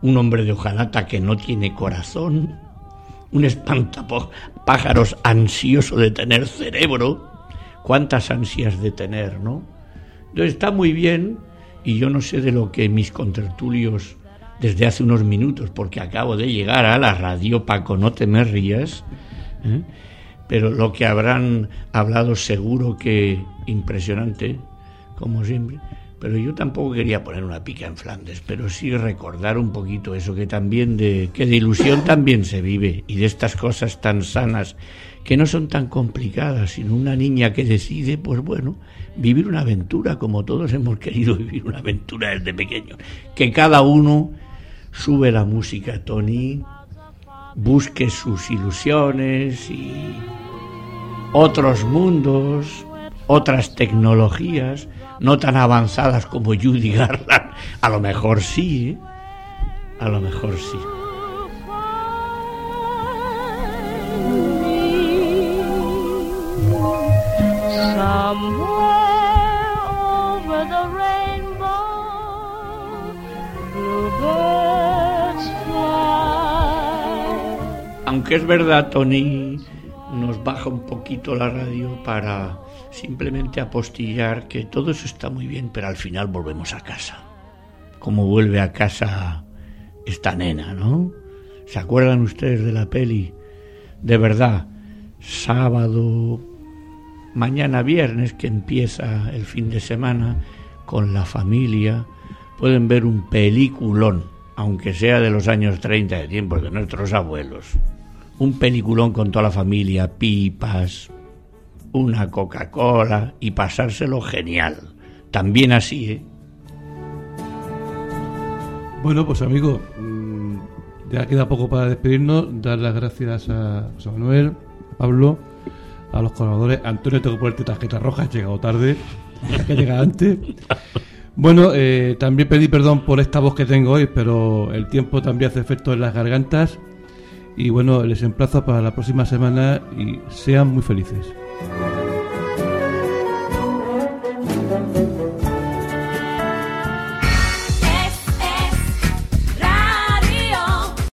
un hombre de hojalata que no tiene corazón, un espantapájaros ansioso de tener cerebro, cuántas ansias de tener, ¿no? Entonces está muy bien y yo no sé de lo que mis contertulios desde hace unos minutos, porque acabo de llegar a la radio, Paco, no te me rías, ¿eh? pero lo que habrán hablado seguro que impresionante, como siempre. Pero yo tampoco quería poner una pica en Flandes, pero sí recordar un poquito eso, que también de, que de ilusión también se vive, y de estas cosas tan sanas, que no son tan complicadas, sino una niña que decide, pues bueno, vivir una aventura, como todos hemos querido vivir una aventura desde pequeños, que cada uno sube la música, Tony, busque sus ilusiones y otros mundos, otras tecnologías, no tan avanzadas como Judy Garland, a lo mejor sí, ¿eh? a lo mejor sí. Es verdad, Tony nos baja un poquito la radio para simplemente apostillar que todo eso está muy bien, pero al final volvemos a casa. Como vuelve a casa esta nena, ¿no? ¿Se acuerdan ustedes de la peli? De verdad, sábado, mañana viernes que empieza el fin de semana con la familia, pueden ver un peliculón, aunque sea de los años 30 de tiempo de nuestros abuelos un peliculón con toda la familia, pipas, una Coca-Cola y pasárselo genial. También así, ¿eh? Bueno, pues amigo, mm, ya queda poco para despedirnos. Dar las gracias a José Manuel, Pablo, a los colaboradores. Antonio, tengo que ponerte tarjeta roja, he llegado tarde, que llega antes. Bueno, eh, también pedí perdón por esta voz que tengo hoy, pero el tiempo también hace efecto en las gargantas y bueno, les emplazo para la próxima semana y sean muy felices.